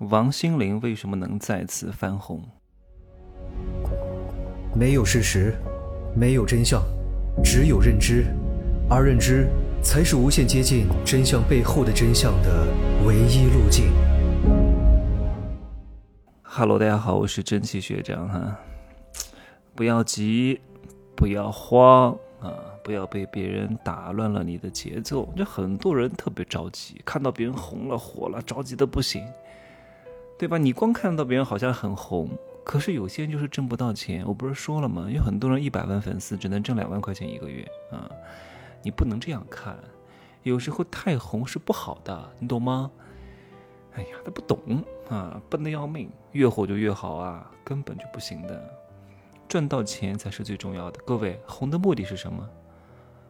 王心凌为什么能再次翻红？没有事实，没有真相，只有认知，而认知才是无限接近真相背后的真相的唯一路径。Hello，大家好，我是蒸汽学长哈，不要急，不要慌啊，不要被别人打乱了你的节奏。就很多人特别着急，看到别人红了火了，着急的不行，对吧？你光看到别人好像很红，可是有些人就是挣不到钱。我不是说了吗？有很多人一百万粉丝只能挣两万块钱一个月啊，你不能这样看。有时候太红是不好的，你懂吗？哎呀，他不懂啊，笨的要命，越火就越好啊，根本就不行的。赚到钱才是最重要的。各位，红的目的是什么？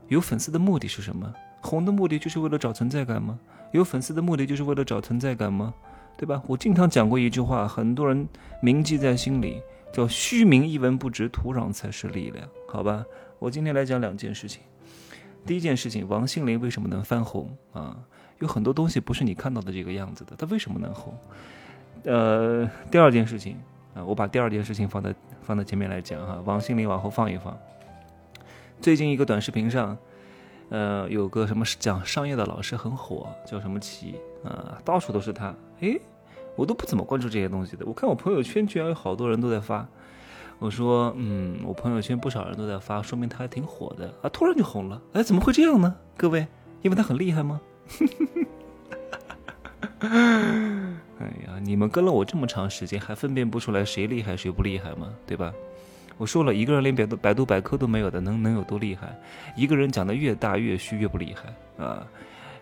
有粉丝的目的是什么？红的目的就是为了找存在感吗？有粉丝的目的就是为了找存在感吗？对吧？我经常讲过一句话，很多人铭记在心里，叫“虚名一文不值，土壤才是力量”。好吧，我今天来讲两件事情。第一件事情，王心凌为什么能翻红啊？有很多东西不是你看到的这个样子的，它为什么能红？呃，第二件事情啊，我把第二件事情放在放在前面来讲哈，王心凌往后放一放。最近一个短视频上，呃，有个什么讲商业的老师很火，叫什么奇啊，到处都是他。诶，我都不怎么关注这些东西的，我看我朋友圈居然有好多人都在发。我说，嗯，我朋友圈不少人都在发，说明他还挺火的啊，突然就红了。哎，怎么会这样呢？各位，因为他很厉害吗？哎呀，你们跟了我这么长时间，还分辨不出来谁厉害谁不厉害吗？对吧？我说了一个人连百度百度百科都没有的，能能有多厉害？一个人讲的越大越虚，越不厉害啊！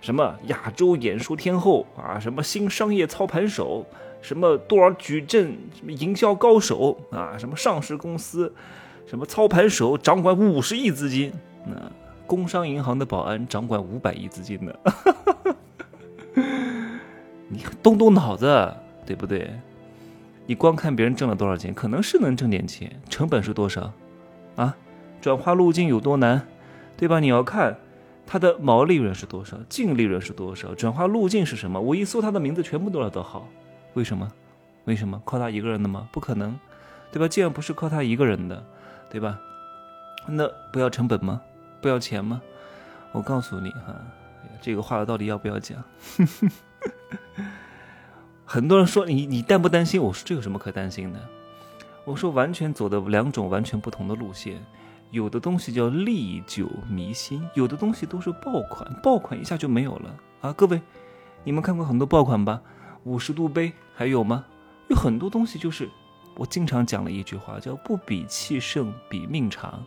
什么亚洲演说天后啊？什么新商业操盘手？什么多少矩阵？什么营销高手啊？什么上市公司？什么操盘手掌管五十亿资金？那工商银行的保安掌管五百亿资金呢？你动动脑子，对不对？你光看别人挣了多少钱，可能是能挣点钱，成本是多少？啊，转化路径有多难，对吧？你要看它的毛利润是多少，净利润是多少，转化路径是什么？我一搜他的名字，全部都要得好。为什么？为什么？靠他一个人的吗？不可能，对吧？既然不是靠他一个人的，对吧？那不要成本吗？不要钱吗？我告诉你哈，这个话到底要不要讲？很多人说你你担不担心？我说这有什么可担心的？我说完全走的两种完全不同的路线，有的东西叫历久弥新，有的东西都是爆款，爆款一下就没有了啊！各位，你们看过很多爆款吧？五十度杯还有吗？有很多东西就是我经常讲了一句话，叫不比气盛，比命长。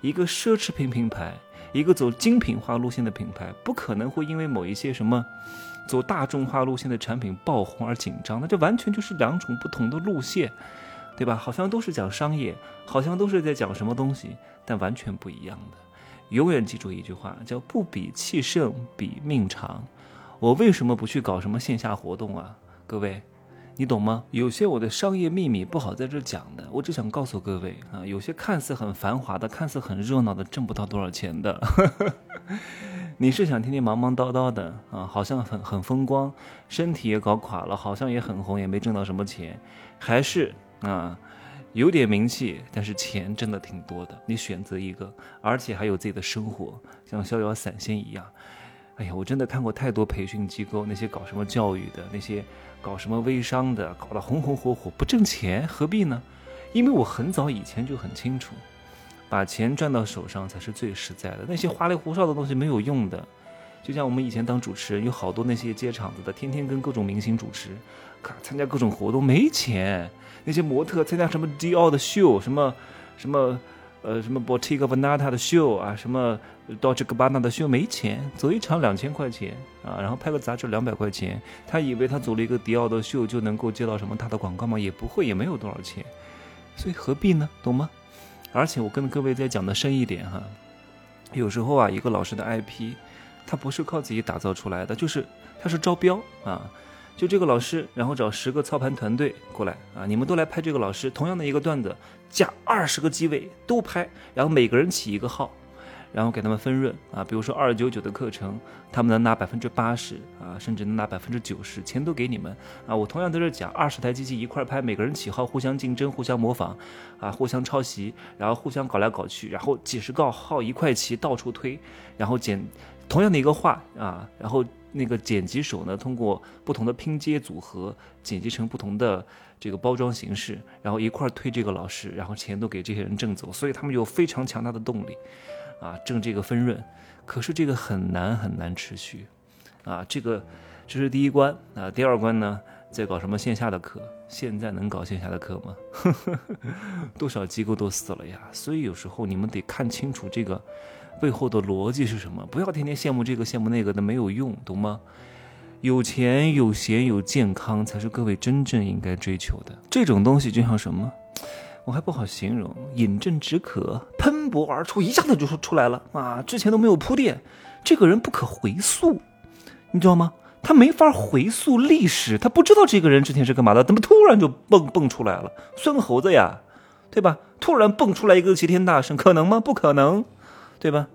一个奢侈品品牌，一个走精品化路线的品牌，不可能会因为某一些什么。走大众化路线的产品爆红而紧张，那这完全就是两种不同的路线，对吧？好像都是讲商业，好像都是在讲什么东西，但完全不一样的。永远记住一句话，叫不比气盛，比命长。我为什么不去搞什么线下活动啊？各位，你懂吗？有些我的商业秘密不好在这讲的，我只想告诉各位啊，有些看似很繁华的，看似很热闹的，挣不到多少钱的。你是想天天忙忙叨叨的啊，好像很很风光，身体也搞垮了，好像也很红，也没挣到什么钱，还是啊，有点名气，但是钱真的挺多的。你选择一个，而且还有自己的生活，像逍遥散仙一样。哎呀，我真的看过太多培训机构，那些搞什么教育的，那些搞什么微商的，搞得红红火火，不挣钱，何必呢？因为我很早以前就很清楚。把钱赚到手上才是最实在的，那些花里胡哨的东西没有用的。就像我们以前当主持人，有好多那些接场子的，天天跟各种明星主持，看参加各种活动，没钱。那些模特参加什么迪奥的秀，什么什么呃什么 Bottega Veneta 的秀啊，什么 Dolce Gabbana 的秀，没钱，走一场两千块钱啊，然后拍个杂志两百块钱。他以为他走了一个迪奥的秀就能够接到什么大的广告吗？也不会，也没有多少钱。所以何必呢？懂吗？而且我跟各位再讲的深一点哈，有时候啊，一个老师的 IP，他不是靠自己打造出来的，就是他是招标啊，就这个老师，然后找十个操盘团队过来啊，你们都来拍这个老师同样的一个段子，加二十个机位都拍，然后每个人起一个号，然后给他们分润啊，比如说二九九的课程，他们能拿百分之八十啊，甚至能拿百分之九十，钱都给你们啊。我同样在这讲，二十台机器一块拍，每个人起号互相竞争、互相模仿啊，互相抄袭，然后互相搞来搞去，然后几十个号一块齐到处推，然后剪同样的一个画啊，然后那个剪辑手呢，通过不同的拼接组合剪辑成不同的这个包装形式，然后一块推这个老师，然后钱都给这些人挣走，所以他们有非常强大的动力。啊，挣这个分润，可是这个很难很难持续，啊，这个这是第一关啊。第二关呢，在搞什么线下的课？现在能搞线下的课吗？多少机构都死了呀。所以有时候你们得看清楚这个背后的逻辑是什么，不要天天羡慕这个羡慕那个的，没有用，懂吗？有钱有闲有健康才是各位真正应该追求的。这种东西就像什么？我还不好形容，饮鸩止渴，喷薄而出，一下子就说出来了啊！之前都没有铺垫，这个人不可回溯，你知道吗？他没法回溯历史，他不知道这个人之前是干嘛的，怎么突然就蹦蹦出来了？孙猴子呀，对吧？突然蹦出来一个齐天大圣，可能吗？不可能，对吧？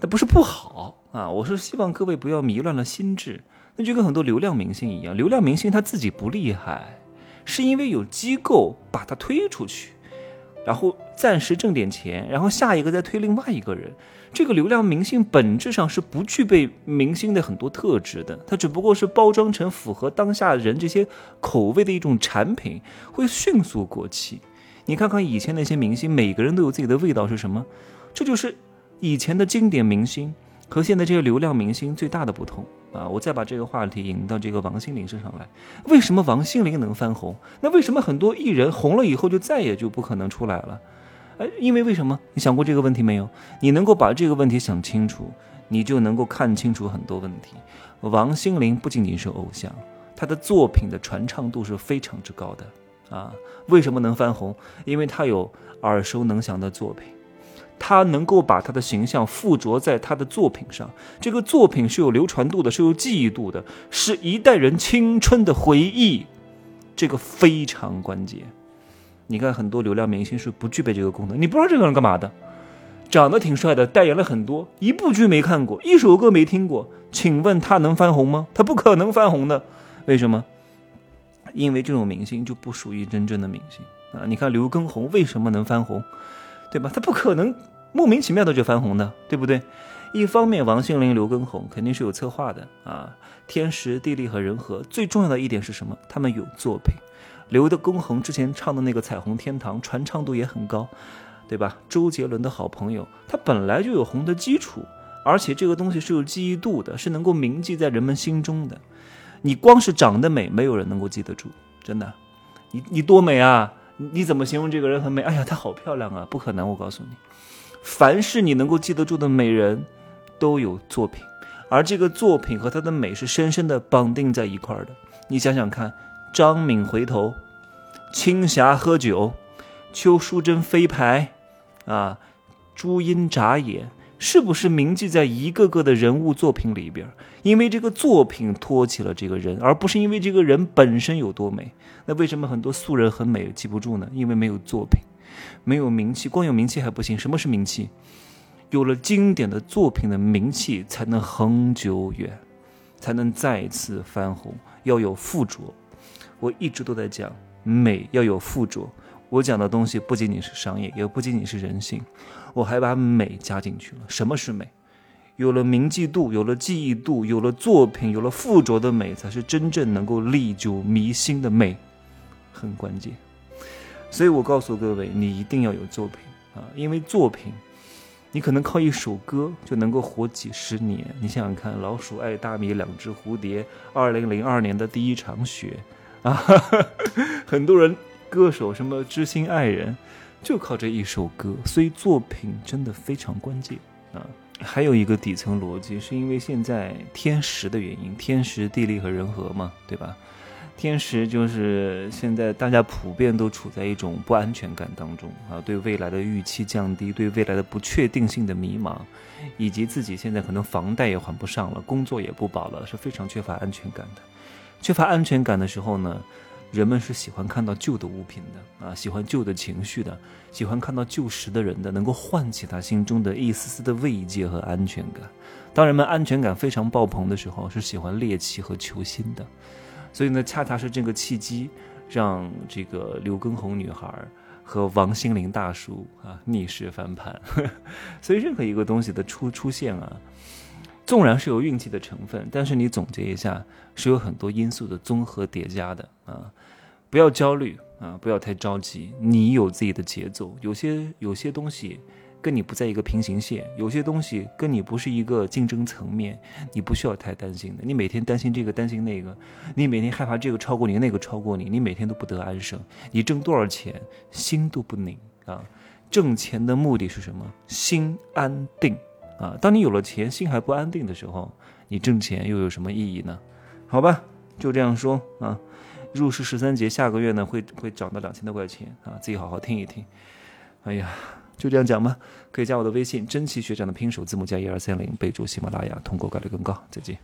那不是不好啊，我是希望各位不要迷乱了心智，那就跟很多流量明星一样，流量明星他自己不厉害。是因为有机构把他推出去，然后暂时挣点钱，然后下一个再推另外一个人。这个流量明星本质上是不具备明星的很多特质的，他只不过是包装成符合当下人这些口味的一种产品，会迅速过期。你看看以前那些明星，每个人都有自己的味道是什么？这就是以前的经典明星和现在这些流量明星最大的不同。啊，我再把这个话题引到这个王心凌身上来。为什么王心凌能翻红？那为什么很多艺人红了以后就再也就不可能出来了？哎，因为为什么？你想过这个问题没有？你能够把这个问题想清楚，你就能够看清楚很多问题。王心凌不仅仅是偶像，她的作品的传唱度是非常之高的啊。为什么能翻红？因为她有耳熟能详的作品。他能够把他的形象附着在他的作品上，这个作品是有流传度的，是有记忆度的，是一代人青春的回忆，这个非常关键。你看，很多流量明星是不具备这个功能，你不知道这个人干嘛的，长得挺帅的，代言了很多，一部剧没看过，一首歌没听过，请问他能翻红吗？他不可能翻红的，为什么？因为这种明星就不属于真正的明星啊！你看刘畊宏为什么能翻红？对吧？他不可能莫名其妙的就翻红的，对不对？一方面，王心凌、刘畊宏肯定是有策划的啊。天时地利和人和，最重要的一点是什么？他们有作品。刘的畊宏之前唱的那个《彩虹天堂》，传唱度也很高，对吧？周杰伦的好朋友，他本来就有红的基础，而且这个东西是有记忆度的，是能够铭记在人们心中的。你光是长得美，没有人能够记得住，真的。你你多美啊！你怎么形容这个人很美？哎呀，她好漂亮啊！不可能，我告诉你，凡是你能够记得住的美人，都有作品，而这个作品和她的美是深深的绑定在一块儿的。你想想看，张敏回头，青霞喝酒，邱淑贞飞牌，啊，朱茵眨眼。是不是铭记在一个个的人物作品里边？因为这个作品托起了这个人，而不是因为这个人本身有多美。那为什么很多素人很美记不住呢？因为没有作品，没有名气。光有名气还不行。什么是名气？有了经典的作品的名气，才能恒久远，才能再次翻红。要有附着。我一直都在讲美要有附着。我讲的东西不仅仅是商业，也不仅仅是人性，我还把美加进去了。什么是美？有了铭记度，有了记忆度，有了作品，有了附着的美，才是真正能够历久弥新的美，很关键。所以我告诉各位，你一定要有作品啊，因为作品，你可能靠一首歌就能够活几十年。你想想看，《老鼠爱大米》，两只蝴蝶，二零零二年的第一场雪啊，很多人。歌手什么知心爱人，就靠这一首歌，所以作品真的非常关键啊！还有一个底层逻辑，是因为现在天时的原因，天时地利和人和嘛，对吧？天时就是现在大家普遍都处在一种不安全感当中啊，对未来的预期降低，对未来的不确定性的迷茫，以及自己现在可能房贷也还不上了，工作也不保了，是非常缺乏安全感的。缺乏安全感的时候呢？人们是喜欢看到旧的物品的啊，喜欢旧的情绪的，喜欢看到旧时的人的，能够唤起他心中的一丝丝的慰藉和安全感。当人们安全感非常爆棚的时候，是喜欢猎奇和求新的。所以呢，恰恰是这个契机，让这个刘畊宏女孩和王心凌大叔啊逆势翻盘。所以任何一个东西的出出现啊，纵然是有运气的成分，但是你总结一下，是有很多因素的综合叠加的啊。不要焦虑啊，不要太着急，你有自己的节奏。有些有些东西。跟你不在一个平行线，有些东西跟你不是一个竞争层面，你不需要太担心的。你每天担心这个担心那个，你每天害怕这个超过你，那个超过你，你每天都不得安生。你挣多少钱，心都不宁啊！挣钱的目的是什么？心安定啊！当你有了钱，心还不安定的时候，你挣钱又有什么意义呢？好吧，就这样说啊。入市十三节，下个月呢会会涨到两千多块钱啊，自己好好听一听。哎呀。就这样讲吧，可以加我的微信“真奇学长”的拼手字母加一二三零，备注喜马拉雅，通过概率更高。再见。